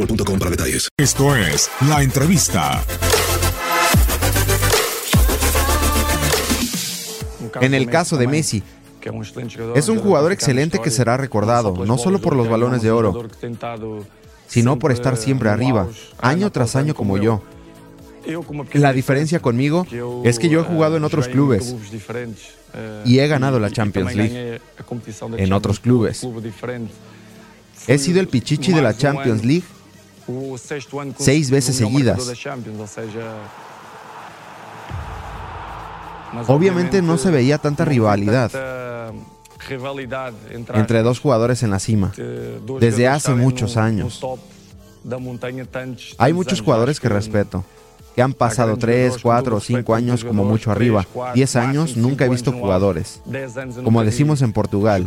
boostmobile.com para detalles. Esto es La Entrevista. En el caso de Messi, es un jugador excelente que será recordado, no solo por los balones de oro, sino por estar siempre arriba, año tras año como yo. La diferencia conmigo es que yo he jugado en otros clubes y he ganado la Champions League en otros clubes. He sido el pichichi de la Champions League seis veces seguidas. Obviamente no se veía tanta rivalidad entre dos jugadores en la cima desde hace muchos años. Hay muchos jugadores que respeto, que han pasado 3, 4 o 5 años como mucho arriba. 10 años nunca he visto jugadores, como decimos en Portugal,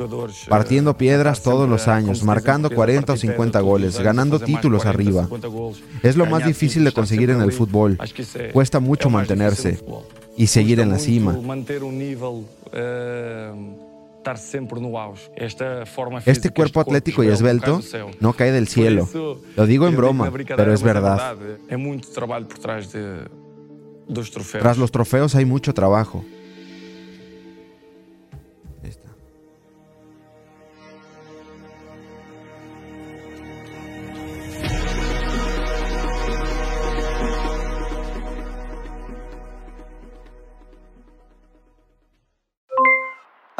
partiendo piedras todos los años, marcando 40 o 50 goles, ganando títulos arriba. Es lo más difícil de conseguir en el fútbol. Cuesta mucho mantenerse y seguir en la cima. Este cuerpo atlético y esbelto no cae del cielo. Lo digo en broma, pero es verdad. Tras los trofeos hay mucho trabajo.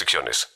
restricciones.